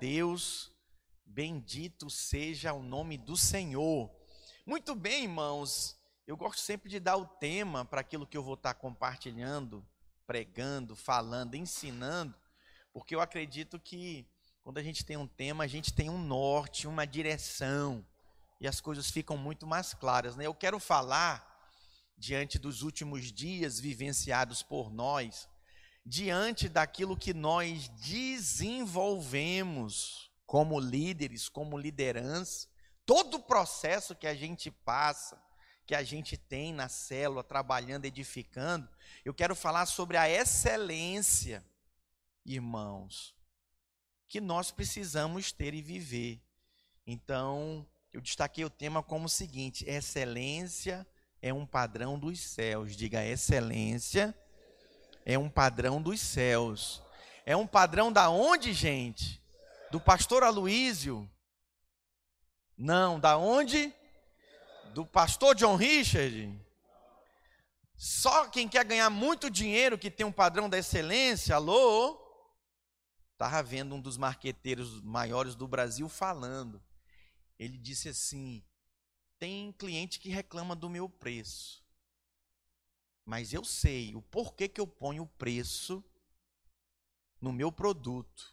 Deus, bendito seja o nome do Senhor. Muito bem, irmãos, eu gosto sempre de dar o tema para aquilo que eu vou estar compartilhando, pregando, falando, ensinando, porque eu acredito que quando a gente tem um tema, a gente tem um norte, uma direção, e as coisas ficam muito mais claras. Né? Eu quero falar, diante dos últimos dias vivenciados por nós, diante daquilo que nós desenvolvemos como líderes, como liderança, todo o processo que a gente passa, que a gente tem na célula, trabalhando, edificando, eu quero falar sobre a excelência, irmãos, que nós precisamos ter e viver. Então, eu destaquei o tema como o seguinte: excelência é um padrão dos céus. Diga, excelência é um padrão dos céus. É um padrão da onde, gente? Do pastor Aloísio? Não, da onde? Do pastor John Richard? Só quem quer ganhar muito dinheiro que tem um padrão da excelência, alô? Estava vendo um dos marqueteiros maiores do Brasil falando. Ele disse assim: tem cliente que reclama do meu preço. Mas eu sei o porquê que eu ponho o preço no meu produto.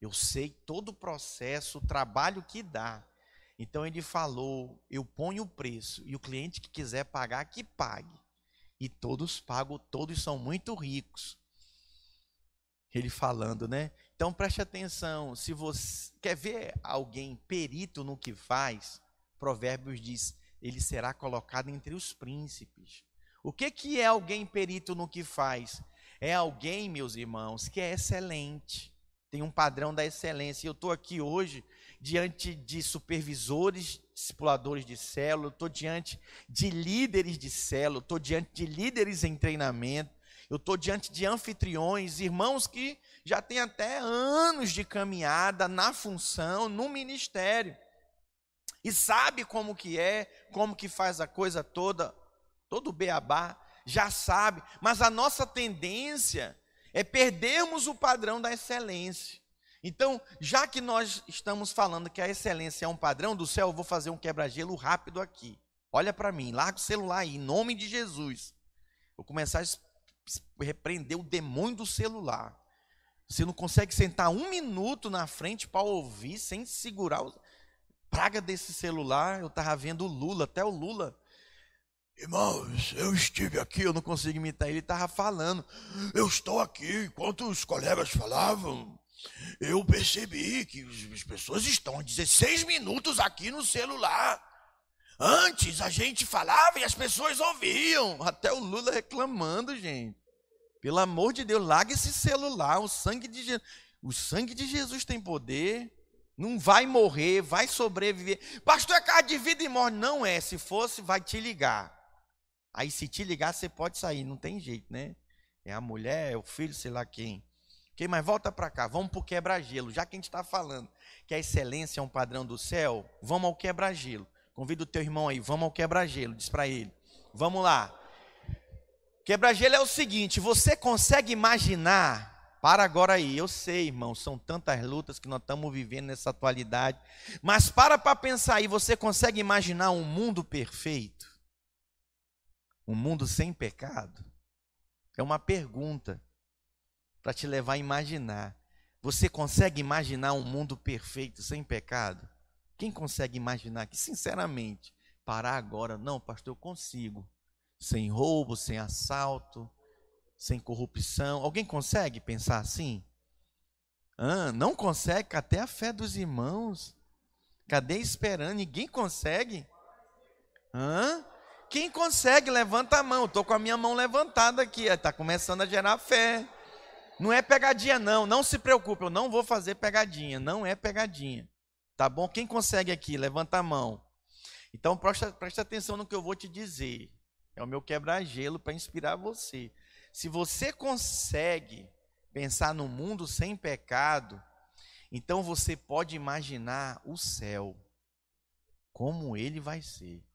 Eu sei todo o processo, o trabalho que dá. Então ele falou: eu ponho o preço e o cliente que quiser pagar, que pague. E todos pagam, todos são muito ricos. Ele falando, né? Então preste atenção, se você quer ver alguém perito no que faz, Provérbios diz: ele será colocado entre os príncipes. O que, que é alguém perito no que faz? É alguém, meus irmãos, que é excelente, tem um padrão da excelência. Eu estou aqui hoje diante de supervisores, discipuladores de célula, estou diante de líderes de célula, estou diante de líderes em treinamento, eu estou diante de anfitriões, irmãos que já têm até anos de caminhada na função, no ministério. E sabe como que é, como que faz a coisa toda, todo beabá, já sabe, mas a nossa tendência é perdermos o padrão da excelência. Então, já que nós estamos falando que a excelência é um padrão do céu, eu vou fazer um quebra-gelo rápido aqui. Olha para mim, larga o celular aí, em nome de Jesus. Vou começar a repreender o demônio do celular. Você não consegue sentar um minuto na frente para ouvir sem segurar. O... Praga desse celular, eu estava vendo o Lula, até o Lula Irmãos, eu estive aqui, eu não consigo imitar ele, estava falando. Eu estou aqui, enquanto os colegas falavam, eu percebi que as pessoas estão 16 minutos aqui no celular. Antes a gente falava e as pessoas ouviam. Até o Lula reclamando, gente. Pelo amor de Deus, larga esse celular. O sangue de, Je... o sangue de Jesus tem poder. Não vai morrer, vai sobreviver. Pastor, é cara de vida e morte. Não é. Se fosse, vai te ligar. Aí se te ligar, você pode sair, não tem jeito, né? É a mulher, é o filho, sei lá quem. Ok, mas volta para cá, vamos para o quebra-gelo. Já que a gente está falando que a excelência é um padrão do céu, vamos ao quebra-gelo. Convido o teu irmão aí, vamos ao quebra-gelo, diz para ele. Vamos lá. Quebra-gelo é o seguinte: você consegue imaginar para agora aí, eu sei, irmão, são tantas lutas que nós estamos vivendo nessa atualidade. Mas para para pensar aí, você consegue imaginar um mundo perfeito? Um mundo sem pecado? É uma pergunta para te levar a imaginar. Você consegue imaginar um mundo perfeito sem pecado? Quem consegue imaginar que, sinceramente, parar agora? Não, pastor, eu consigo. Sem roubo, sem assalto, sem corrupção. Alguém consegue pensar assim? Ah, não consegue? Até a fé dos irmãos. Cadê esperando? Ninguém consegue? Hã? Quem consegue, levanta a mão. Estou com a minha mão levantada aqui. Está começando a gerar fé. Não é pegadinha, não. Não se preocupe, eu não vou fazer pegadinha. Não é pegadinha. Tá bom? Quem consegue aqui, levanta a mão. Então presta, presta atenção no que eu vou te dizer. É o meu quebra-gelo para inspirar você. Se você consegue pensar no mundo sem pecado, então você pode imaginar o céu, como ele vai ser.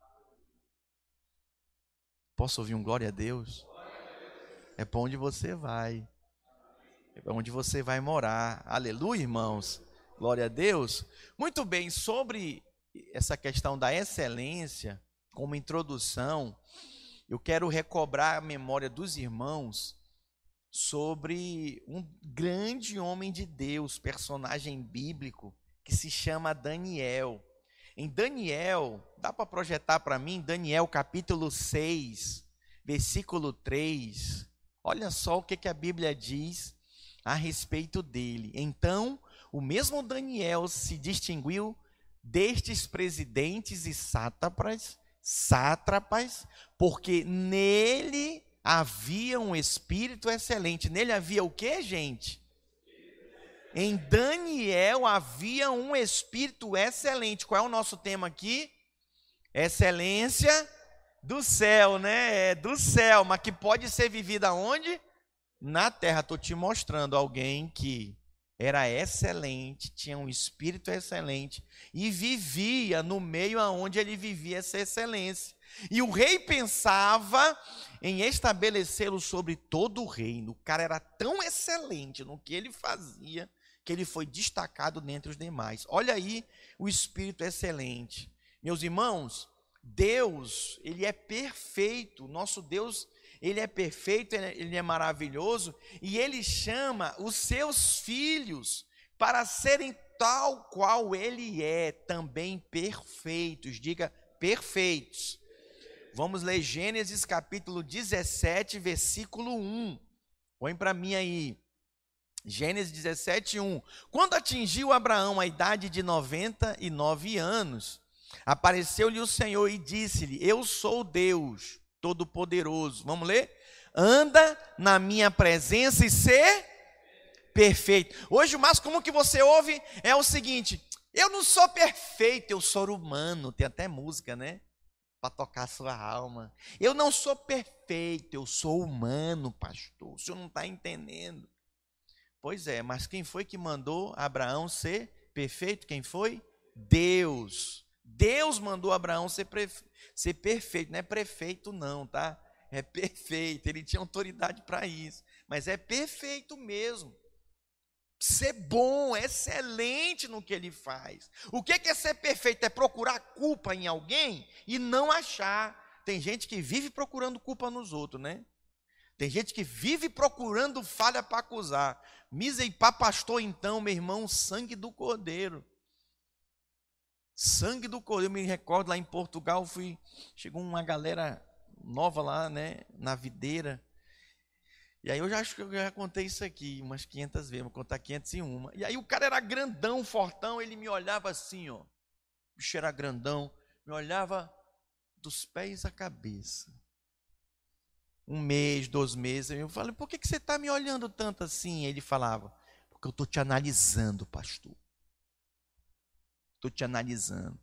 Posso ouvir um glória a Deus? É para onde você vai. É para onde você vai morar. Aleluia, irmãos. Glória a Deus. Muito bem, sobre essa questão da excelência, como introdução, eu quero recobrar a memória dos irmãos sobre um grande homem de Deus, personagem bíblico, que se chama Daniel. Em Daniel, dá para projetar para mim, Daniel capítulo 6, versículo 3. Olha só o que, que a Bíblia diz a respeito dele. Então, o mesmo Daniel se distinguiu destes presidentes e sátrapas, sátrapas, porque nele havia um espírito excelente. Nele havia o que, gente? Em Daniel havia um espírito excelente. Qual é o nosso tema aqui? Excelência do céu, né? É do céu, mas que pode ser vivida onde? Na terra. Estou te mostrando alguém que era excelente, tinha um espírito excelente e vivia no meio aonde ele vivia essa excelência. E o rei pensava em estabelecê-lo sobre todo o reino. O cara era tão excelente no que ele fazia que ele foi destacado dentre os demais. Olha aí o espírito excelente. Meus irmãos, Deus, ele é perfeito. Nosso Deus, ele é perfeito, ele é maravilhoso e ele chama os seus filhos para serem tal qual ele é, também perfeitos. Diga perfeitos. Vamos ler Gênesis capítulo 17, versículo 1. Põe para mim aí. Gênesis 17, 1. Quando atingiu Abraão a idade de 99 anos, apareceu-lhe o Senhor e disse-lhe: Eu sou Deus Todo-Poderoso. Vamos ler? Anda na minha presença e ser perfeito. Hoje o mais comum que você ouve é o seguinte: Eu não sou perfeito, eu sou humano. Tem até música, né? para tocar sua alma. Eu não sou perfeito, eu sou humano, pastor. O senhor não está entendendo. Pois é, mas quem foi que mandou Abraão ser perfeito? Quem foi? Deus. Deus mandou Abraão ser, ser perfeito. Não é prefeito, não, tá? É perfeito. Ele tinha autoridade para isso. Mas é perfeito mesmo ser bom, excelente no que ele faz. O que é ser perfeito? É procurar culpa em alguém e não achar. Tem gente que vive procurando culpa nos outros, né? Tem gente que vive procurando falha para acusar. Misa e pá, pastor, então, meu irmão, sangue do cordeiro. Sangue do cordeiro. Eu me recordo lá em Portugal, fui, chegou uma galera nova lá, né, na videira. E aí eu já acho que eu já contei isso aqui umas 500 vezes, vou contar 501. E aí o cara era grandão, fortão, ele me olhava assim, ó. O bicho era grandão, me olhava dos pés à cabeça. Um mês, dois meses, eu falei, por que, que você está me olhando tanto assim? Ele falava, porque eu estou te analisando, pastor. Estou te analisando.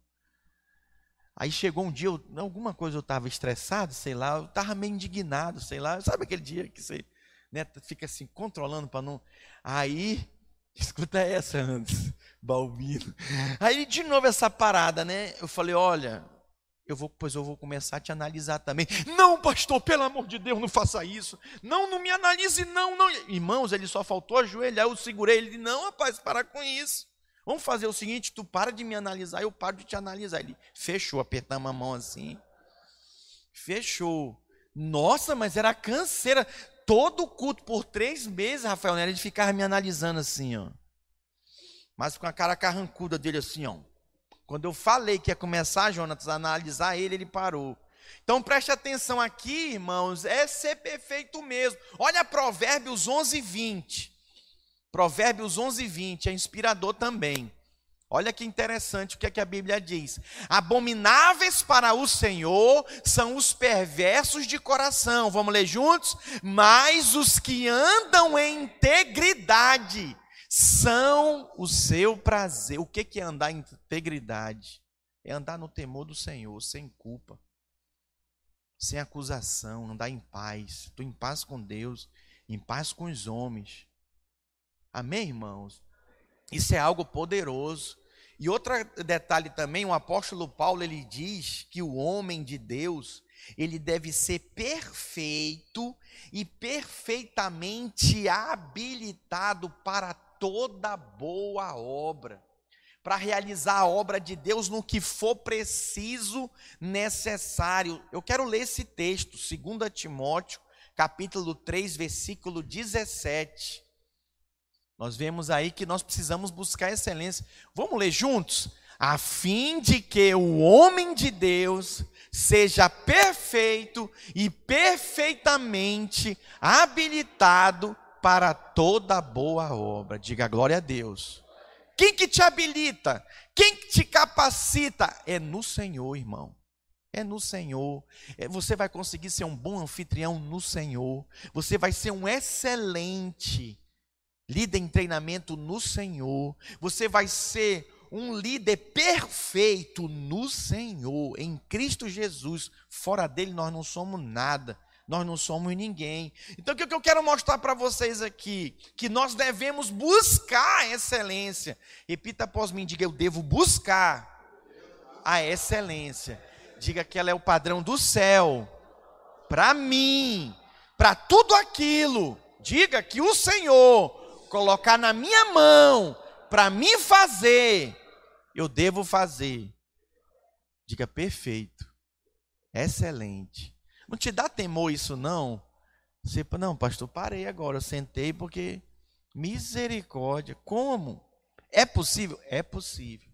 Aí chegou um dia, eu, alguma coisa eu estava estressado, sei lá, eu estava meio indignado, sei lá. Sabe aquele dia que você né, fica assim, controlando para não. Aí, escuta essa antes, Balbino. Aí, de novo, essa parada, né? Eu falei: olha, eu vou, pois eu vou começar a te analisar também. Não, pastor, pelo amor de Deus, não faça isso. Não, não me analise, não, não. Irmãos, ele só faltou ajoelhar, eu segurei ele. Não, rapaz, para com isso. Vamos fazer o seguinte: tu para de me analisar, eu paro de te analisar. Ele fechou, apertamos a mão assim. Fechou. Nossa, mas era canseira todo culto por três meses, Rafael Nery, ele ficava me analisando assim, ó. Mas com a cara carrancuda dele assim, ó. Quando eu falei que ia começar, Jonas, a analisar ele, ele parou. Então preste atenção aqui, irmãos, é ser perfeito mesmo. Olha Provérbios 11, 20. Provérbios 11, 20, é inspirador também. Olha que interessante o que, é que a Bíblia diz. Abomináveis para o Senhor são os perversos de coração. Vamos ler juntos? Mas os que andam em integridade são o seu prazer. O que, é andar em integridade? É andar no temor do Senhor, sem culpa, sem acusação, andar em paz. Estou em paz com Deus, em paz com os homens. Amém, irmãos? Isso é algo poderoso. E outro detalhe também, o apóstolo Paulo ele diz que o homem de Deus, ele deve ser perfeito e perfeitamente habilitado para toda boa obra. para realizar a obra de Deus no que for preciso, necessário. Eu quero ler esse texto, 2 Timóteo, capítulo 3, versículo 17. Nós vemos aí que nós precisamos buscar excelência. Vamos ler juntos? A fim de que o homem de Deus seja perfeito e perfeitamente habilitado para toda boa obra. Diga glória a Deus. Quem que te habilita? Quem que te capacita? É no Senhor, irmão. É no Senhor. É, você vai conseguir ser um bom anfitrião no Senhor. Você vai ser um excelente líder em treinamento no Senhor. Você vai ser um líder perfeito no Senhor, em Cristo Jesus. Fora dele nós não somos nada nós não somos ninguém. Então, o que eu quero mostrar para vocês aqui? Que nós devemos buscar a excelência. Repita após mim, diga: eu devo buscar a excelência. Diga que ela é o padrão do céu. Para mim, para tudo aquilo. Diga que o Senhor colocar na minha mão para mim fazer, eu devo fazer. Diga perfeito, excelente não te dá temor isso, não? Você, não, pastor, parei agora, eu sentei porque misericórdia. Como? É possível? É possível.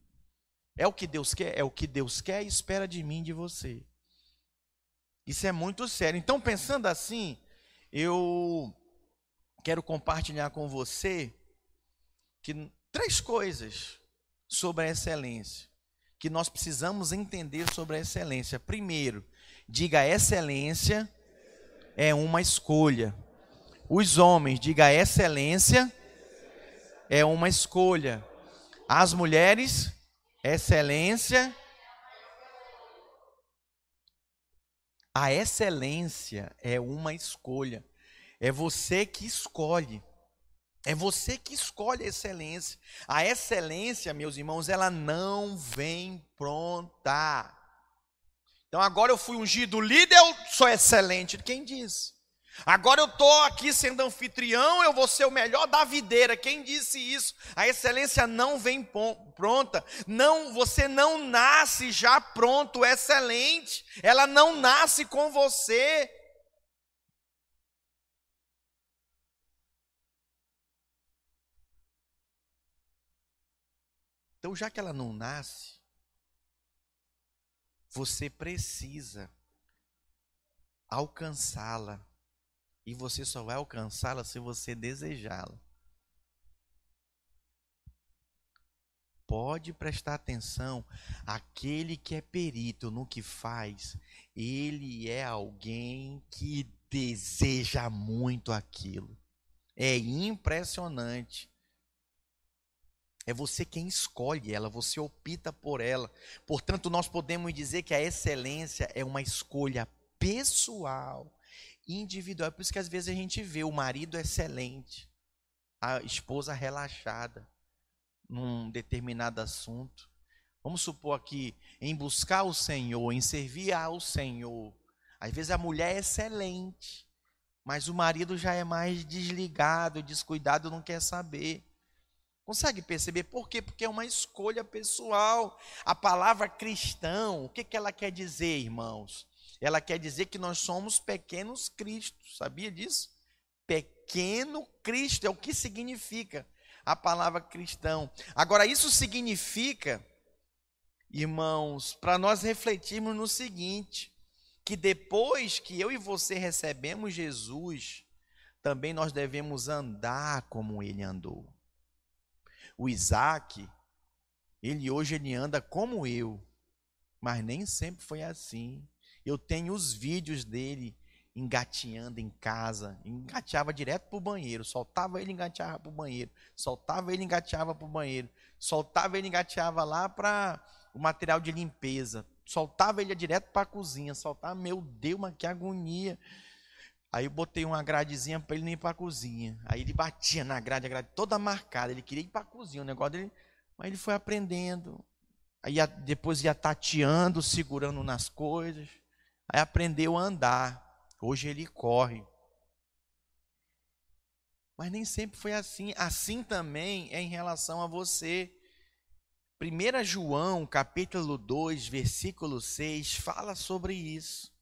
É o que Deus quer? É o que Deus quer e espera de mim, de você. Isso é muito sério. Então, pensando assim, eu quero compartilhar com você que três coisas sobre a excelência que nós precisamos entender sobre a excelência. Primeiro, diga excelência é uma escolha. Os homens, diga excelência é uma escolha. As mulheres, excelência. A excelência é uma escolha. É você que escolhe. É você que escolhe a excelência. A excelência, meus irmãos, ela não vem pronta. Então agora eu fui ungido líder, eu sou excelente. Quem disse? Agora eu estou aqui sendo anfitrião, eu vou ser o melhor da videira. Quem disse isso? A excelência não vem pronta. Não, você não nasce já pronto, excelente. Ela não nasce com você. Então, já que ela não nasce, você precisa alcançá-la. E você só vai alcançá-la se você desejá-la. Pode prestar atenção, aquele que é perito no que faz, ele é alguém que deseja muito aquilo. É impressionante. É você quem escolhe ela, você opta por ela. Portanto, nós podemos dizer que a excelência é uma escolha pessoal, individual. É por isso que às vezes a gente vê o marido excelente, a esposa relaxada num determinado assunto. Vamos supor aqui, em buscar o Senhor, em servir ao Senhor. Às vezes a mulher é excelente, mas o marido já é mais desligado, descuidado, não quer saber. Consegue perceber por quê? Porque é uma escolha pessoal. A palavra cristão, o que, que ela quer dizer, irmãos? Ela quer dizer que nós somos pequenos cristos, sabia disso? Pequeno Cristo é o que significa a palavra cristão. Agora, isso significa, irmãos, para nós refletirmos no seguinte: que depois que eu e você recebemos Jesus, também nós devemos andar como ele andou. O Isaac, ele hoje ele anda como eu, mas nem sempre foi assim. Eu tenho os vídeos dele engateando em casa, engateava direto para o banheiro, soltava ele, engateava para o banheiro, soltava ele, engateava para o banheiro, soltava ele, engateava lá para o material de limpeza, soltava ele direto para a cozinha, soltava, meu Deus, mas que agonia. Aí eu botei uma gradezinha para ele não ir para a cozinha. Aí ele batia na grade, a grade toda marcada. Ele queria ir para a cozinha, o negócio dele. Mas ele foi aprendendo. Aí depois ia tateando, segurando nas coisas. Aí aprendeu a andar. Hoje ele corre. Mas nem sempre foi assim. Assim também é em relação a você. 1 João, capítulo 2, versículo 6, fala sobre isso.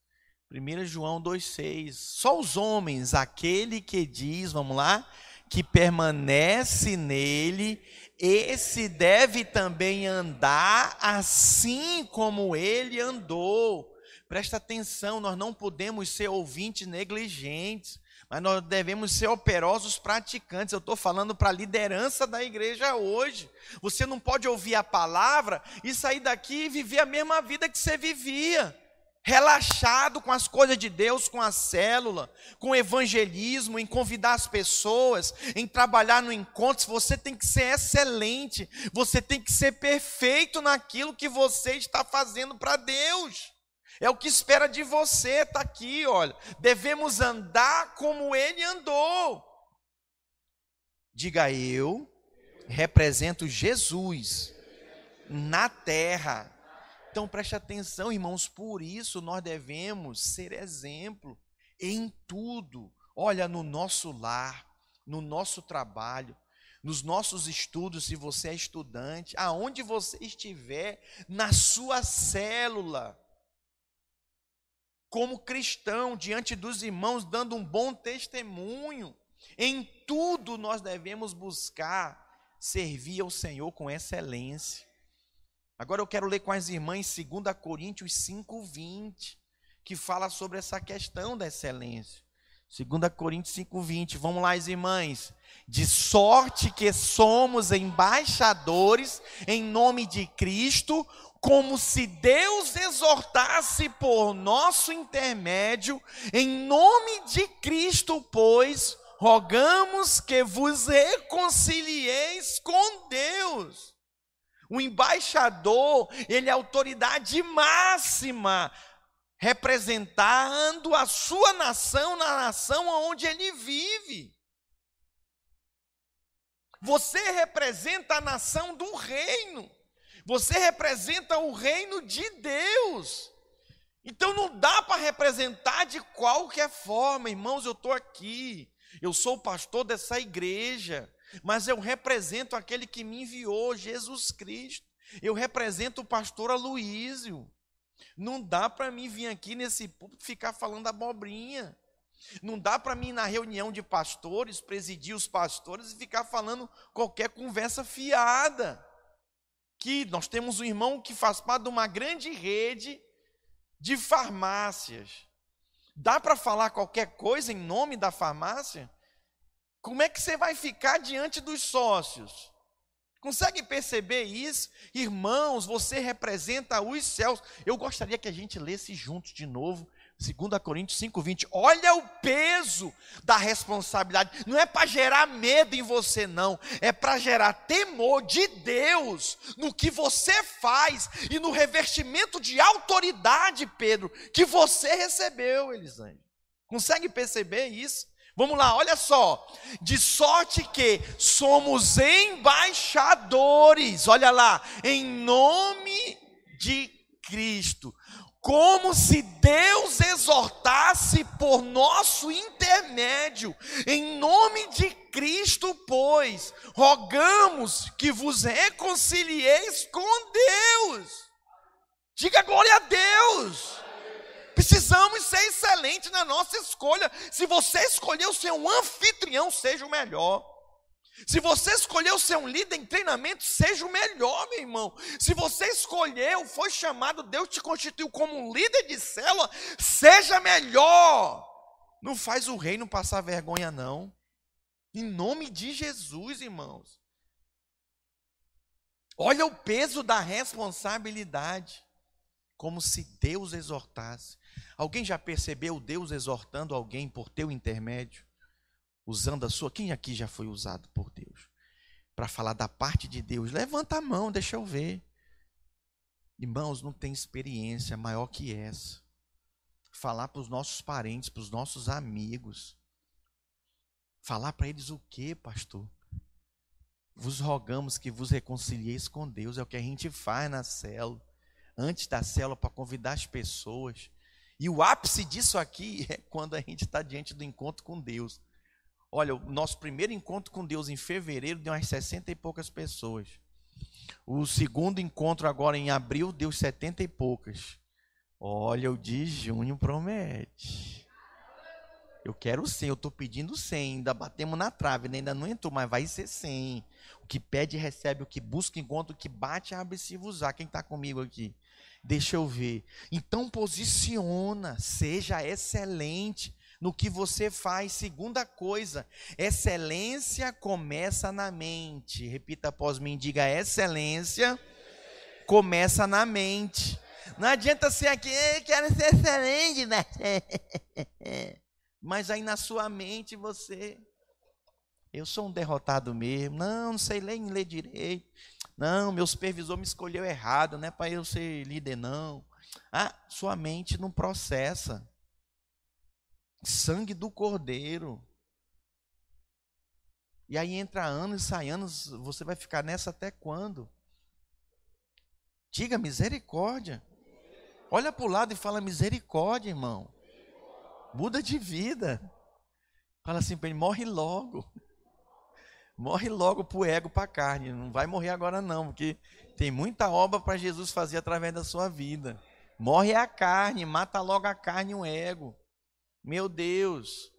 1 João 2,6. Só os homens, aquele que diz, vamos lá, que permanece nele, esse deve também andar assim como ele andou. Presta atenção, nós não podemos ser ouvintes negligentes mas nós devemos ser operosos praticantes. Eu estou falando para a liderança da igreja hoje. Você não pode ouvir a palavra e sair daqui e viver a mesma vida que você vivia. Relaxado com as coisas de Deus, com a célula, com o evangelismo, em convidar as pessoas, em trabalhar no encontro. Você tem que ser excelente, você tem que ser perfeito naquilo que você está fazendo para Deus. É o que espera de você, está aqui, olha. Devemos andar como ele andou. Diga eu, represento Jesus na terra. Então preste atenção, irmãos, por isso nós devemos ser exemplo em tudo. Olha, no nosso lar, no nosso trabalho, nos nossos estudos, se você é estudante, aonde você estiver, na sua célula como cristão, diante dos irmãos, dando um bom testemunho. Em tudo nós devemos buscar servir ao Senhor com excelência. Agora eu quero ler com as irmãs 2 Coríntios 5:20, que fala sobre essa questão da excelência. 2 Coríntios 5:20. Vamos lá, as irmãs. De sorte que somos embaixadores em nome de Cristo, como se Deus exortasse por nosso intermédio, em nome de Cristo, pois, rogamos que vos reconcilieis com Deus. O embaixador, ele é autoridade máxima, representando a sua nação na nação onde ele vive. Você representa a nação do reino. Você representa o reino de Deus. Então não dá para representar de qualquer forma, irmãos. Eu estou aqui, eu sou o pastor dessa igreja, mas eu represento aquele que me enviou, Jesus Cristo. Eu represento o pastor Aloísio. Não dá para mim vir aqui nesse púlpito ficar falando abobrinha. Não dá para mim na reunião de pastores, presidir os pastores e ficar falando qualquer conversa fiada que nós temos um irmão que faz parte de uma grande rede de farmácias. Dá para falar qualquer coisa em nome da farmácia? Como é que você vai ficar diante dos sócios? Consegue perceber isso? Irmãos, você representa os céus. Eu gostaria que a gente lesse juntos de novo 2 Coríntios 5,20. Olha o peso da responsabilidade. Não é para gerar medo em você, não. É para gerar temor de Deus no que você faz e no revestimento de autoridade, Pedro, que você recebeu, Elisângela. Consegue perceber isso? Vamos lá, olha só. De sorte que somos embaixadores, olha lá, em nome de Cristo como se Deus exortasse por nosso intermédio, em nome de Cristo, pois, rogamos que vos reconcilieis com Deus. Diga glória a Deus. Precisamos ser excelentes na nossa escolha. Se você escolheu ser um anfitrião, seja o melhor. Se você escolheu ser um líder em treinamento, seja o melhor, meu irmão. Se você escolheu, foi chamado, Deus te constituiu como um líder de célula, seja melhor. Não faz o reino passar vergonha, não. Em nome de Jesus, irmãos. Olha o peso da responsabilidade. Como se Deus exortasse. Alguém já percebeu Deus exortando alguém por teu intermédio? usando a sua. Quem aqui já foi usado por Deus? Para falar da parte de Deus, levanta a mão, deixa eu ver. Irmãos, não tem experiência maior que essa. Falar para os nossos parentes, para os nossos amigos. Falar para eles o que, pastor? Vos rogamos que vos reconcilieis com Deus. É o que a gente faz na célula. Antes da célula, para convidar as pessoas. E o ápice disso aqui é quando a gente está diante do encontro com Deus. Olha, o nosso primeiro encontro com Deus em fevereiro deu umas 60 e poucas pessoas. O segundo encontro agora em abril deu setenta e poucas. Olha, o de junho promete. Eu quero 100, eu estou pedindo 100, ainda batemos na trave, né? ainda não entrou, mas vai ser 100. O que pede, recebe, o que busca, encontra, o que bate, abre se usar. Quem está comigo aqui? Deixa eu ver. Então posiciona, seja excelente no que você faz. Segunda coisa, excelência começa na mente. Repita após mim, diga excelência começa na mente. Não adianta ser aqui, quero ser excelente, né? Mas aí na sua mente você, eu sou um derrotado mesmo. Não, não sei ler, ler direito. Não, meu supervisor me escolheu errado, não é para eu ser líder, não. Ah, sua mente não processa. Sangue do cordeiro. E aí entra anos e sai anos, você vai ficar nessa até quando? Diga misericórdia. Olha para o lado e fala misericórdia, irmão. Muda de vida. Fala assim para ele, morre logo. Morre logo para o ego, para a carne. Não vai morrer agora não, porque tem muita obra para Jesus fazer através da sua vida. Morre a carne, mata logo a carne o ego. Meu Deus.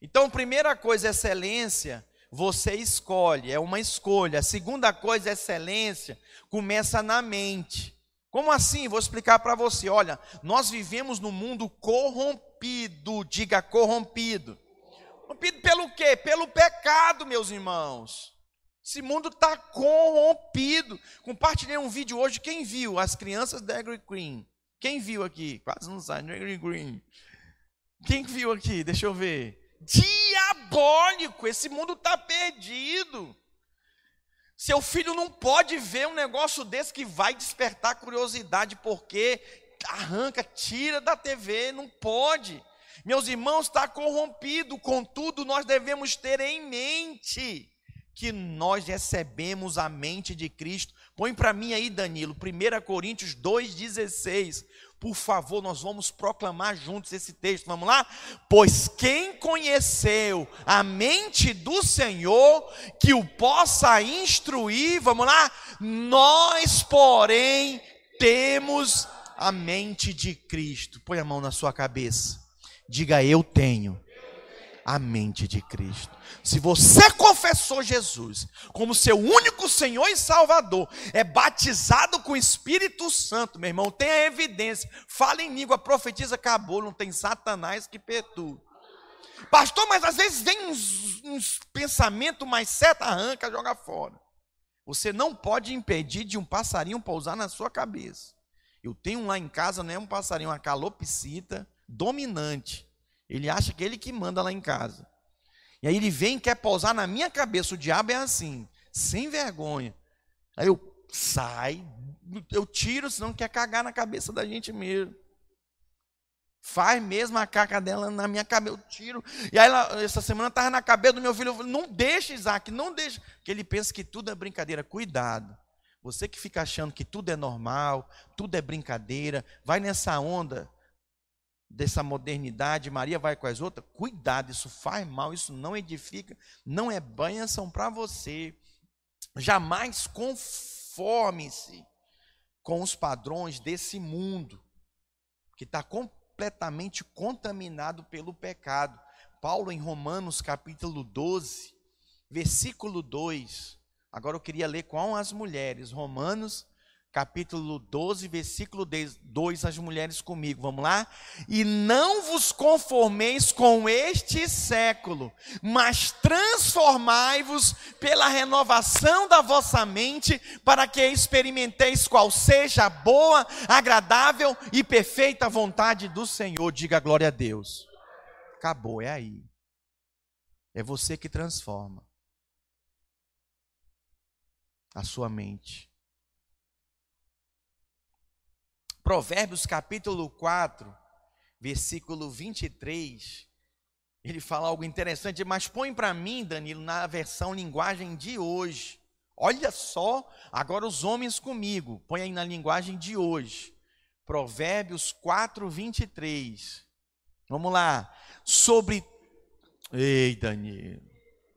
Então, primeira coisa, excelência, você escolhe, é uma escolha. A segunda coisa, excelência, começa na mente. Como assim? Vou explicar para você. Olha, nós vivemos num mundo corrompido, diga corrompido. Corrompido pelo quê? Pelo pecado, meus irmãos. Esse mundo está corrompido. Compartilhei um vídeo hoje. Quem viu? As crianças da Agri Green. Quem viu aqui? Quase não sai, Agri Green. Quem viu aqui? Deixa eu ver. Diabólico! Esse mundo está perdido. Seu filho não pode ver um negócio desse que vai despertar curiosidade, porque arranca, tira da TV, não pode. Meus irmãos, está corrompido, contudo, nós devemos ter em mente que nós recebemos a mente de Cristo. Põe para mim aí, Danilo, 1 Coríntios 2,16. Por favor, nós vamos proclamar juntos esse texto. Vamos lá? Pois quem conheceu a mente do Senhor, que o possa instruir, vamos lá? Nós, porém, temos a mente de Cristo. Põe a mão na sua cabeça. Diga: Eu tenho a mente de Cristo. Se você confessou Jesus como seu único Senhor e Salvador, é batizado com o Espírito Santo, meu irmão, tem a evidência. Fala em língua, profetiza, acabou, não tem Satanás que perturba. Pastor, mas às vezes vem uns, uns pensamentos mais certo, arranca, joga fora. Você não pode impedir de um passarinho pousar na sua cabeça. Eu tenho um lá em casa, não é um passarinho, uma calopsita dominante. Ele acha que é ele que manda lá em casa. E aí ele vem e quer pousar na minha cabeça. O diabo é assim, sem vergonha. Aí eu sai, eu tiro, senão quer cagar na cabeça da gente mesmo. Faz mesmo a caca dela na minha cabeça, eu tiro. E aí ela, essa semana estava na cabeça do meu filho, eu falei, não deixa, Isaac, não deixa. Porque ele pensa que tudo é brincadeira. Cuidado. Você que fica achando que tudo é normal, tudo é brincadeira, vai nessa onda dessa modernidade, Maria vai com as outras, cuidado, isso faz mal, isso não edifica, não é bênção para você. Jamais conforme-se com os padrões desse mundo, que está completamente contaminado pelo pecado. Paulo, em Romanos capítulo 12, versículo 2, agora eu queria ler com as mulheres, Romanos capítulo 12, versículo 2, as mulheres comigo, vamos lá? E não vos conformeis com este século, mas transformai-vos pela renovação da vossa mente, para que experimenteis qual seja a boa, agradável e perfeita vontade do Senhor. Diga glória a Deus. Acabou, é aí. É você que transforma a sua mente. Provérbios capítulo 4, versículo 23, ele fala algo interessante, mas põe para mim, Danilo, na versão linguagem de hoje. Olha só, agora os homens comigo, põe aí na linguagem de hoje. Provérbios 4, 23. Vamos lá. Sobre. Ei, Danilo.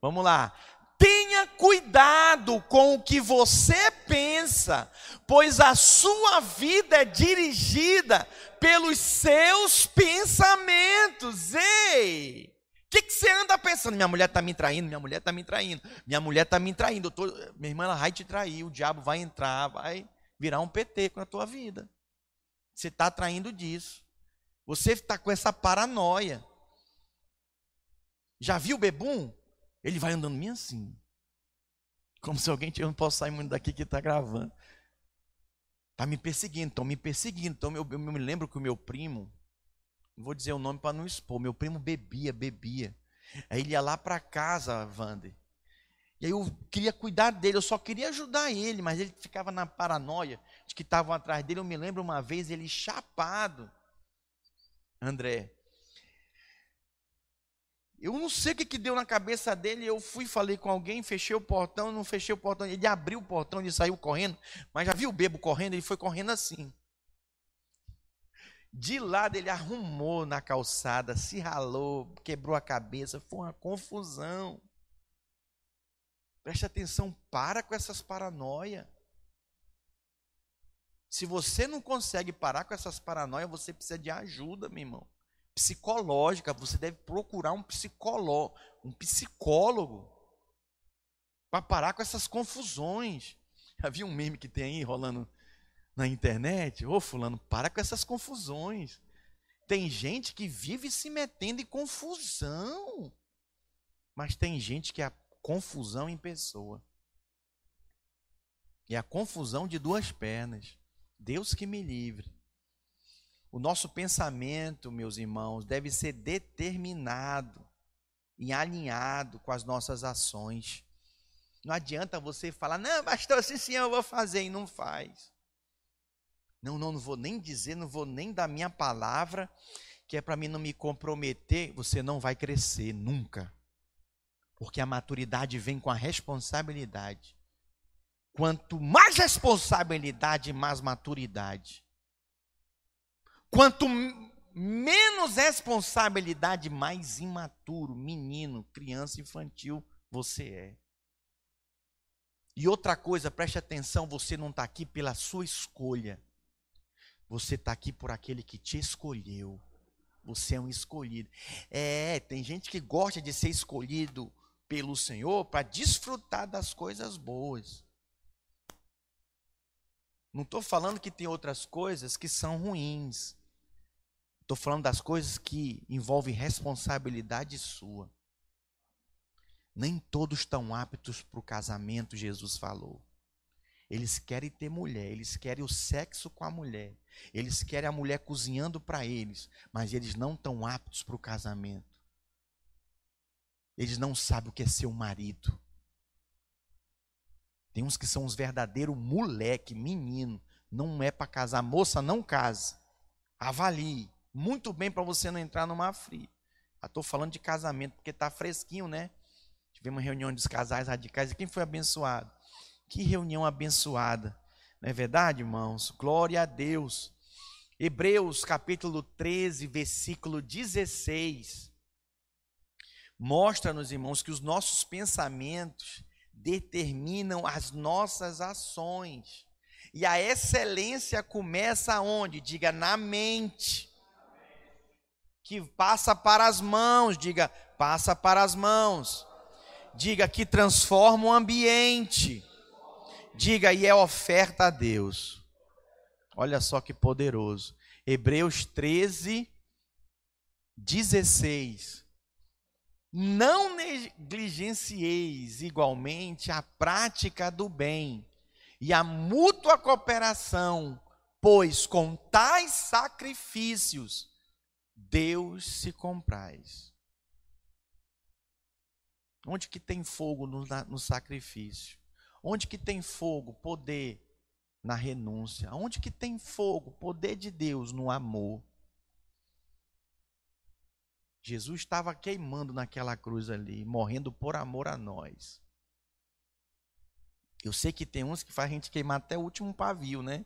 Vamos lá. Tenha cuidado com o que você pensa pois a sua vida é dirigida pelos seus pensamentos. Ei! O que, que você anda pensando? Minha mulher está me traindo, minha mulher está me traindo, minha mulher está me traindo. Tô... Minha irmã ela vai te trair, o diabo vai entrar, vai virar um PT com a tua vida. Você está traindo disso. Você está com essa paranoia. Já viu o bebum? Ele vai andando meio assim. Como se alguém, eu não posso sair muito daqui que está gravando. Está me perseguindo, estão me perseguindo. Então, eu, eu me lembro que o meu primo, vou dizer o nome para não expor, meu primo bebia, bebia. Aí ele ia lá para casa, Wander. E aí eu queria cuidar dele, eu só queria ajudar ele, mas ele ficava na paranoia de que estavam atrás dele. Eu me lembro uma vez ele chapado, André, eu não sei o que, que deu na cabeça dele. Eu fui, falei com alguém, fechei o portão, não fechei o portão. Ele abriu o portão, ele saiu correndo. Mas já viu o bebo correndo? Ele foi correndo assim. De lado ele arrumou na calçada, se ralou, quebrou a cabeça, foi uma confusão. Preste atenção, para com essas paranoias. Se você não consegue parar com essas paranoias, você precisa de ajuda, meu irmão psicológica, você deve procurar um psicólogo, um psicólogo para parar com essas confusões. Havia um meme que tem aí rolando na internet, ô fulano, para com essas confusões. Tem gente que vive se metendo em confusão. Mas tem gente que é a confusão em pessoa. E a confusão de duas pernas. Deus que me livre. O nosso pensamento, meus irmãos, deve ser determinado e alinhado com as nossas ações. Não adianta você falar, não, pastor, sim, sim, eu vou fazer, e não faz. Não, não, não vou nem dizer, não vou nem dar minha palavra, que é para mim não me comprometer. Você não vai crescer nunca. Porque a maturidade vem com a responsabilidade. Quanto mais responsabilidade, mais maturidade. Quanto menos responsabilidade, mais imaturo, menino, criança infantil você é. E outra coisa, preste atenção: você não está aqui pela sua escolha, você está aqui por aquele que te escolheu. Você é um escolhido. É, tem gente que gosta de ser escolhido pelo Senhor para desfrutar das coisas boas. Não estou falando que tem outras coisas que são ruins. Estou falando das coisas que envolvem responsabilidade sua. Nem todos estão aptos para o casamento, Jesus falou. Eles querem ter mulher, eles querem o sexo com a mulher, eles querem a mulher cozinhando para eles, mas eles não estão aptos para o casamento. Eles não sabem o que é ser um marido. Tem uns que são os verdadeiros moleque, menino, não é para casar. Moça, não case. Avalie muito bem para você não entrar numa fria. Estou falando de casamento, porque está fresquinho, né? Tivemos uma reunião dos casais radicais e quem foi abençoado? Que reunião abençoada. Não é verdade, irmãos? Glória a Deus. Hebreus capítulo 13, versículo 16. Mostra-nos, irmãos, que os nossos pensamentos determinam as nossas ações. E a excelência começa onde? Diga na mente que passa para as mãos, diga, passa para as mãos. Diga que transforma o ambiente. Diga e é oferta a Deus. Olha só que poderoso. Hebreus 13, 16. Não negligencieis igualmente a prática do bem e a mútua cooperação, pois com tais sacrifícios Deus se compraz. Onde que tem fogo no, no, sacrifício? Onde que tem fogo? Poder na renúncia. Onde que tem fogo? Poder de Deus no amor. Jesus estava queimando naquela cruz ali, morrendo por amor a nós. Eu sei que tem uns que faz a gente queimar até o último pavio, né?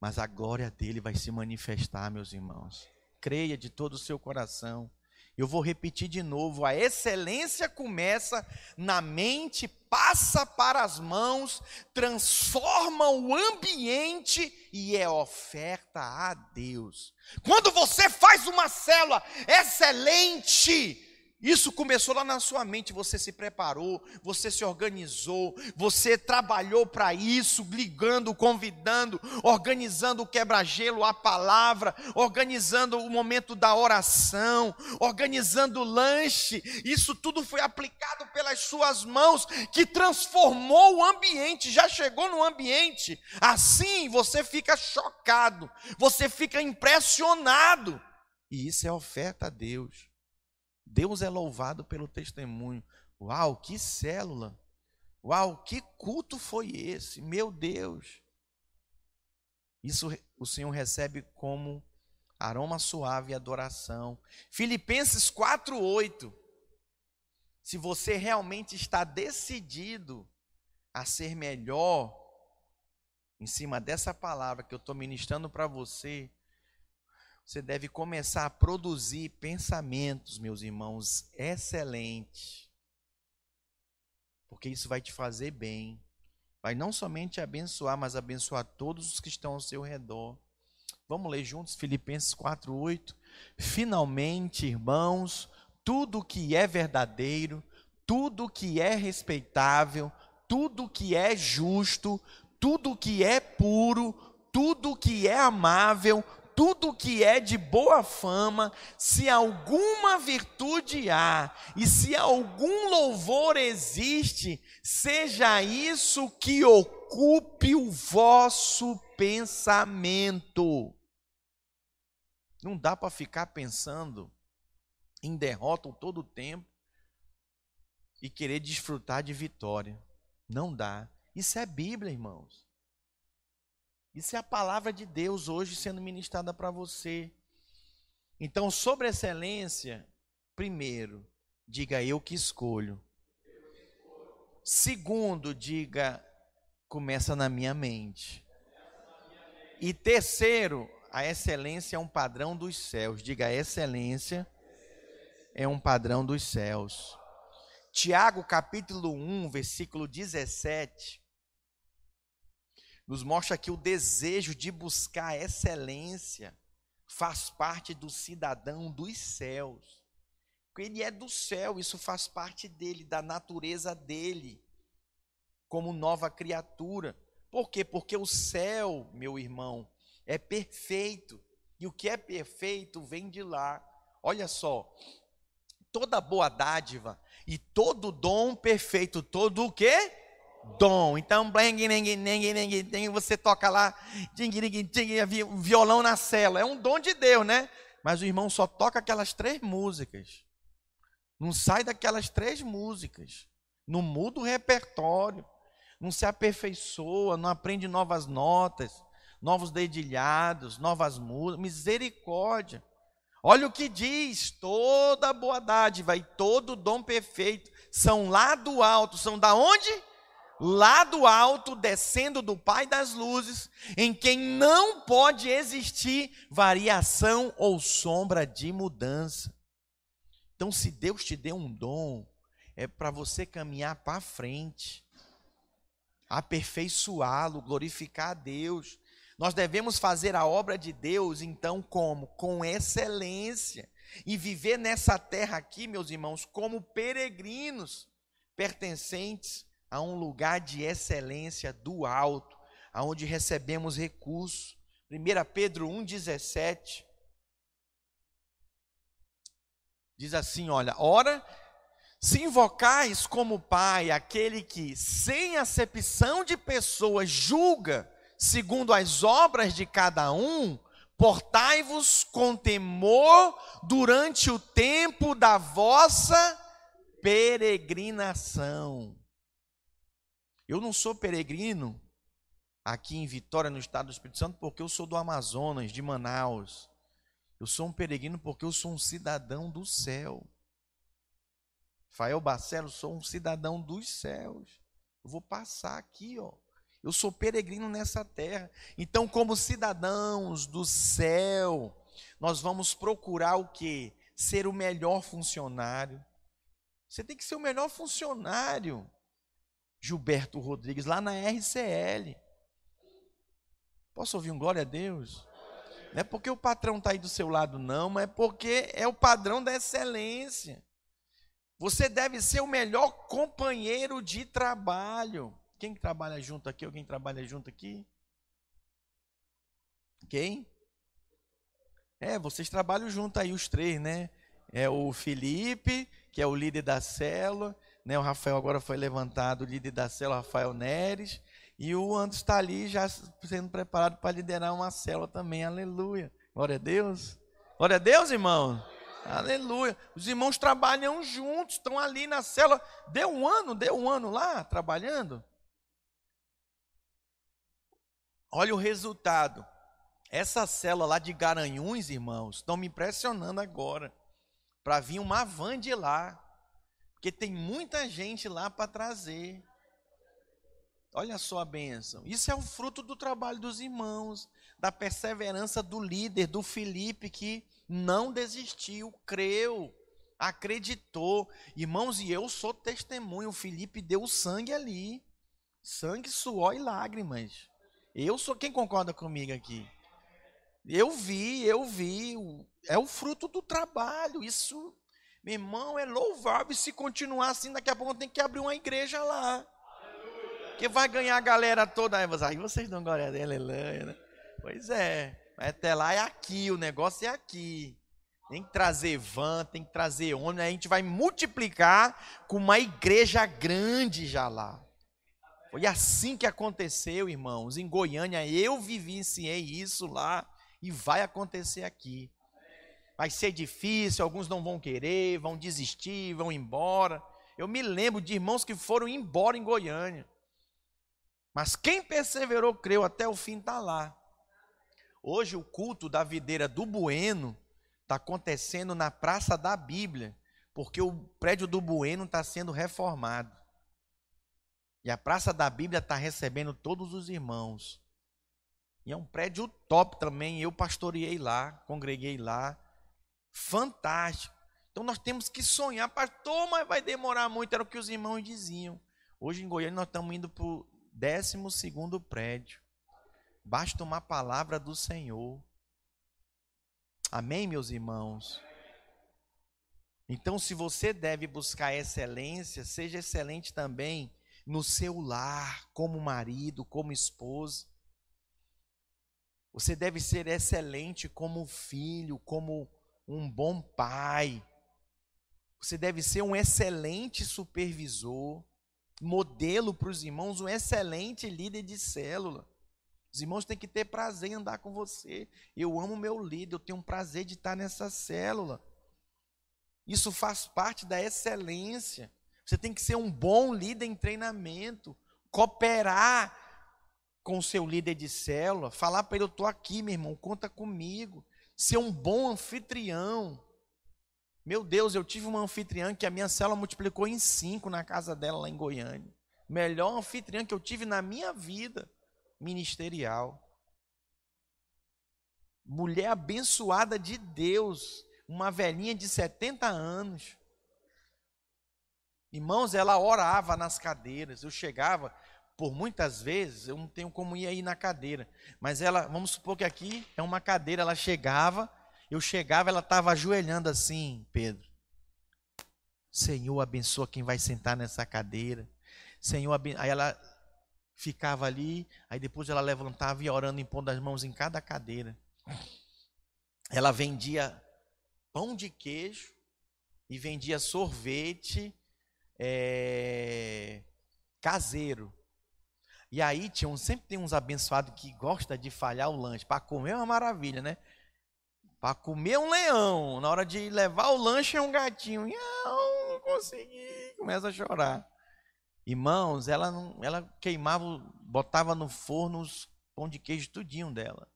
Mas a glória dele vai se manifestar, meus irmãos. Creia de todo o seu coração. Eu vou repetir de novo: a excelência começa na mente passa para as mãos, transforma o ambiente e é oferta a Deus. Quando você faz uma célula excelente, isso começou lá na sua mente, você se preparou, você se organizou, você trabalhou para isso, ligando, convidando, organizando o quebra-gelo, a palavra, organizando o momento da oração, organizando o lanche. Isso tudo foi aplicado pelas suas mãos, que transformou o ambiente, já chegou no ambiente. Assim você fica chocado, você fica impressionado. E isso é oferta a Deus. Deus é louvado pelo testemunho. Uau, que célula! Uau, que culto foi esse? Meu Deus! Isso o Senhor recebe como aroma suave e adoração. Filipenses 4:8. Se você realmente está decidido a ser melhor em cima dessa palavra que eu estou ministrando para você, você deve começar a produzir pensamentos, meus irmãos, excelentes. Porque isso vai te fazer bem. Vai não somente abençoar, mas abençoar todos os que estão ao seu redor. Vamos ler juntos Filipenses 4:8. Finalmente, irmãos, tudo que é verdadeiro, tudo que é respeitável, tudo que é justo, tudo que é puro, tudo que é amável, tudo que é de boa fama, se alguma virtude há e se algum louvor existe, seja isso que ocupe o vosso pensamento. Não dá para ficar pensando em derrota todo o tempo e querer desfrutar de vitória. Não dá. Isso é Bíblia, irmãos. Isso é a palavra de Deus hoje sendo ministrada para você. Então, sobre excelência, primeiro, diga eu que escolho. Segundo, diga começa na minha mente. E terceiro, a excelência é um padrão dos céus. Diga a excelência é um padrão dos céus. Tiago capítulo 1, versículo 17 nos mostra que o desejo de buscar excelência faz parte do cidadão dos céus. Ele é do céu, isso faz parte dele, da natureza dele, como nova criatura. Por quê? Porque o céu, meu irmão, é perfeito. E o que é perfeito vem de lá. Olha só, toda boa dádiva e todo dom perfeito, todo o quê? Dom. Então, você toca lá, violão na cela. É um dom de Deus, né? Mas o irmão só toca aquelas três músicas. Não sai daquelas três músicas. Não muda o repertório. Não se aperfeiçoa, não aprende novas notas, novos dedilhados, novas músicas. Misericórdia. Olha o que diz: toda boa dádiva e todo dom perfeito são lá do alto. São da onde? Lá do alto, descendo do Pai das luzes, em quem não pode existir variação ou sombra de mudança. Então, se Deus te deu um dom, é para você caminhar para frente, aperfeiçoá-lo, glorificar a Deus. Nós devemos fazer a obra de Deus, então, como? Com excelência. E viver nessa terra aqui, meus irmãos, como peregrinos pertencentes a um lugar de excelência do alto, aonde recebemos recursos. 1 Pedro 1,17 diz assim: olha, ora, se invocais como Pai aquele que, sem acepção de pessoas, julga segundo as obras de cada um, portai-vos com temor durante o tempo da vossa peregrinação. Eu não sou peregrino aqui em Vitória, no estado do Espírito Santo, porque eu sou do Amazonas, de Manaus. Eu sou um peregrino porque eu sou um cidadão do céu. Fael Bacelo, sou um cidadão dos céus. Eu vou passar aqui, ó. Eu sou peregrino nessa terra. Então, como cidadãos do céu, nós vamos procurar o quê? Ser o melhor funcionário. Você tem que ser o melhor funcionário. Gilberto Rodrigues, lá na RCL. Posso ouvir um glória a Deus? Não é porque o patrão está aí do seu lado, não, mas é porque é o padrão da excelência. Você deve ser o melhor companheiro de trabalho. Quem trabalha junto aqui? Alguém trabalha junto aqui? Quem? É, vocês trabalham junto aí, os três, né? É o Felipe, que é o líder da célula, né? O Rafael agora foi levantado, o líder da célula, Rafael Neres. E o Anderson está ali já sendo preparado para liderar uma célula também. Aleluia. Glória a Deus. Glória a Deus, irmão. Aleluia. Os irmãos trabalham juntos, estão ali na célula. Deu um ano, deu um ano lá trabalhando. Olha o resultado. Essa célula lá de Garanhuns, irmãos, estão me impressionando agora. Para vir uma van de lá. Porque tem muita gente lá para trazer. Olha só a bênção. Isso é o fruto do trabalho dos irmãos, da perseverança do líder, do Felipe, que não desistiu, creu, acreditou. Irmãos, e eu sou testemunho. O Felipe deu sangue ali. Sangue, suor e lágrimas. Eu sou quem concorda comigo aqui. Eu vi, eu vi. É o fruto do trabalho. Isso, meu irmão, é louvável. Se continuar assim, daqui a pouco tem que abrir uma igreja lá. Que vai ganhar a galera toda. Aí vocês dão glória dele, aleluia. Né? Pois é. Até lá é aqui, o negócio é aqui. Tem que trazer van, tem que trazer ônibus. A gente vai multiplicar com uma igreja grande já lá. Foi assim que aconteceu, irmãos. Em Goiânia eu vivenciei isso lá e vai acontecer aqui. Vai ser difícil, alguns não vão querer, vão desistir, vão embora. Eu me lembro de irmãos que foram embora em Goiânia. Mas quem perseverou, creu até o fim, está lá. Hoje o culto da videira do Bueno está acontecendo na Praça da Bíblia, porque o prédio do Bueno está sendo reformado. E a Praça da Bíblia está recebendo todos os irmãos. E é um prédio top também. Eu pastoreei lá, congreguei lá. Fantástico. Então nós temos que sonhar, pastor, mas vai demorar muito, era o que os irmãos diziam. Hoje em Goiânia nós estamos indo para o 12 prédio. Basta uma palavra do Senhor. Amém, meus irmãos? Então, se você deve buscar excelência, seja excelente também no seu lar, como marido, como esposa. Você deve ser excelente como filho, como um bom pai. Você deve ser um excelente supervisor, modelo para os irmãos, um excelente líder de célula. Os irmãos têm que ter prazer em andar com você. Eu amo meu líder, eu tenho um prazer de estar nessa célula. Isso faz parte da excelência. Você tem que ser um bom líder em treinamento, cooperar com o seu líder de célula, falar para ele: Eu estou aqui, meu irmão, conta comigo. Ser um bom anfitrião. Meu Deus, eu tive uma anfitriã que a minha célula multiplicou em cinco na casa dela lá em Goiânia. Melhor anfitriã que eu tive na minha vida ministerial. Mulher abençoada de Deus, uma velhinha de 70 anos. Irmãos, ela orava nas cadeiras. Eu chegava, por muitas vezes, eu não tenho como ir aí na cadeira, mas ela, vamos supor que aqui é uma cadeira, ela chegava, eu chegava, ela estava ajoelhando assim, Pedro. Senhor, abençoa quem vai sentar nessa cadeira. Senhor, abençoa. Aí ela ficava ali, aí depois ela levantava e ia orando, impondo as mãos em cada cadeira. Ela vendia pão de queijo e vendia sorvete é, caseiro. E aí um, sempre tem uns abençoados que gosta de falhar o lanche. Para comer é uma maravilha, né? Para comer um leão, na hora de levar o lanche é um gatinho. Não, não consegui. Começa a chorar. Irmãos, ela, não, ela queimava, botava no forno os pão de queijo tudinho dela.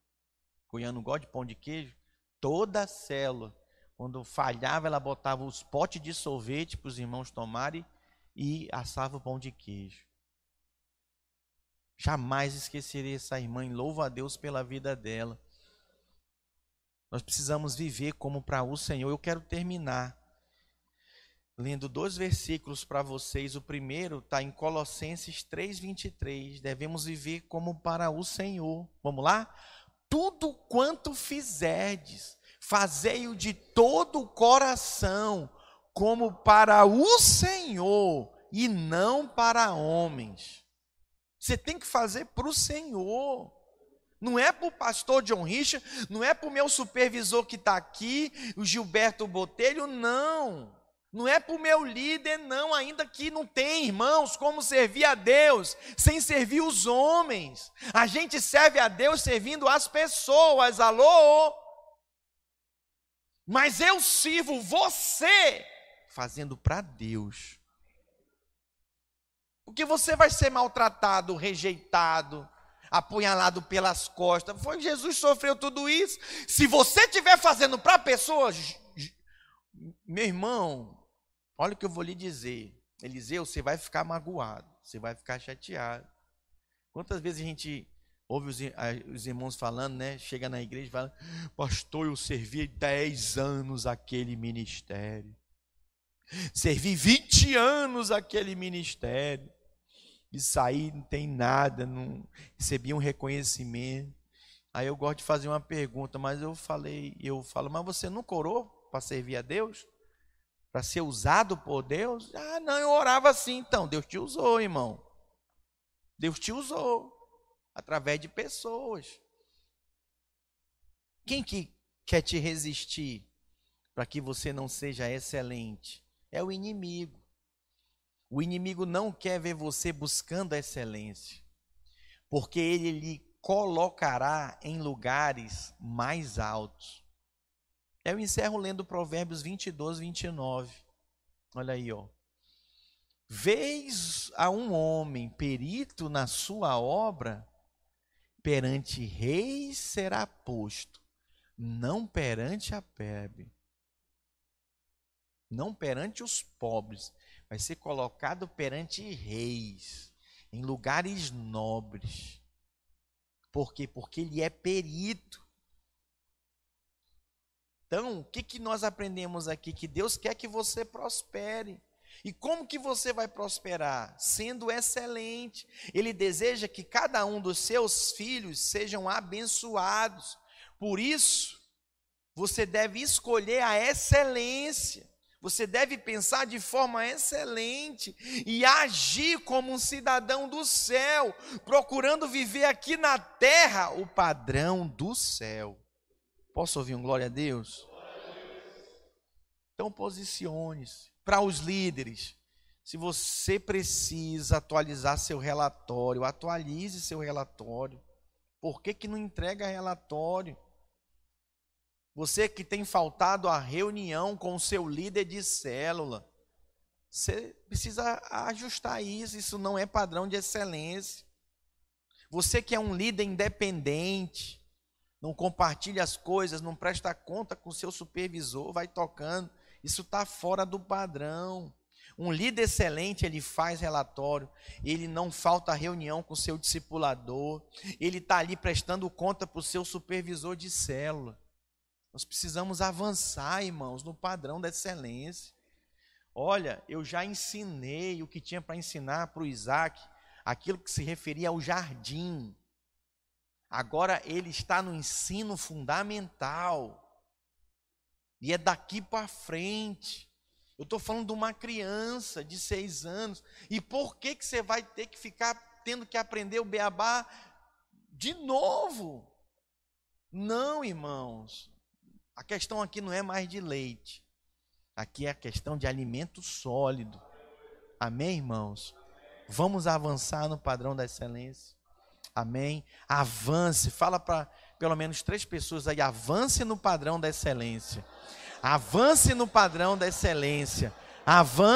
Goiano gosta de pão de queijo. Toda a célula, quando falhava, ela botava os potes de sorvete para os irmãos tomarem e assava o pão de queijo. Jamais esquecerei essa irmã e louvo a Deus pela vida dela. Nós precisamos viver como para o Senhor. Eu quero terminar. lendo dois versículos para vocês. O primeiro está em Colossenses 3:23. Devemos viver como para o Senhor. Vamos lá? Tudo quanto fizerdes, fazei-o de todo o coração, como para o Senhor e não para homens. Você tem que fazer para o Senhor. Não é para o pastor John Richard, não é para o meu supervisor que está aqui, o Gilberto Botelho, não. Não é para o meu líder, não, ainda que não tem irmãos como servir a Deus sem servir os homens. A gente serve a Deus servindo as pessoas, alô? Mas eu sirvo você fazendo para Deus. Porque você vai ser maltratado, rejeitado, apunhalado pelas costas. Foi Jesus sofreu tudo isso. Se você estiver fazendo para pessoas, meu irmão, Olha o que eu vou lhe dizer. Eliseu, você vai ficar magoado, você vai ficar chateado. Quantas vezes a gente ouve os, os irmãos falando, né? Chega na igreja e fala, pastor, eu servi 10 anos aquele ministério. Servi 20 anos aquele ministério. E saí, não tem nada, não recebi um reconhecimento. Aí eu gosto de fazer uma pergunta, mas eu falei, eu falo, mas você não corou para servir a Deus? para ser usado por Deus? Ah, não, eu orava assim, então. Deus te usou, irmão. Deus te usou através de pessoas. Quem que quer te resistir para que você não seja excelente? É o inimigo. O inimigo não quer ver você buscando a excelência, porque ele lhe colocará em lugares mais altos. Eu encerro lendo Provérbios 22, 29. Olha aí, ó. Vês a um homem perito na sua obra, perante reis será posto, não perante a plebe, não perante os pobres, vai ser colocado perante reis, em lugares nobres. Por quê? Porque ele é perito. Então, o que, que nós aprendemos aqui? Que Deus quer que você prospere. E como que você vai prosperar? Sendo excelente. Ele deseja que cada um dos seus filhos sejam abençoados. Por isso, você deve escolher a excelência. Você deve pensar de forma excelente e agir como um cidadão do céu, procurando viver aqui na terra o padrão do céu. Posso ouvir um glória a Deus? Então posicione-se. Para os líderes, se você precisa atualizar seu relatório, atualize seu relatório. Por que, que não entrega relatório? Você que tem faltado a reunião com o seu líder de célula, você precisa ajustar isso, isso não é padrão de excelência. Você que é um líder independente, não compartilha as coisas, não presta conta com o seu supervisor, vai tocando. Isso está fora do padrão. Um líder excelente, ele faz relatório, ele não falta reunião com o seu discipulador, ele está ali prestando conta para o seu supervisor de célula. Nós precisamos avançar, irmãos, no padrão da excelência. Olha, eu já ensinei o que tinha para ensinar para o Isaac, aquilo que se referia ao jardim. Agora ele está no ensino fundamental. E é daqui para frente. Eu estou falando de uma criança de seis anos. E por que, que você vai ter que ficar tendo que aprender o beabá de novo? Não, irmãos. A questão aqui não é mais de leite. Aqui é a questão de alimento sólido. Amém, irmãos? Vamos avançar no padrão da excelência. Amém? Avance, fala para pelo menos três pessoas aí, avance no padrão da excelência. Avance no padrão da excelência. Avance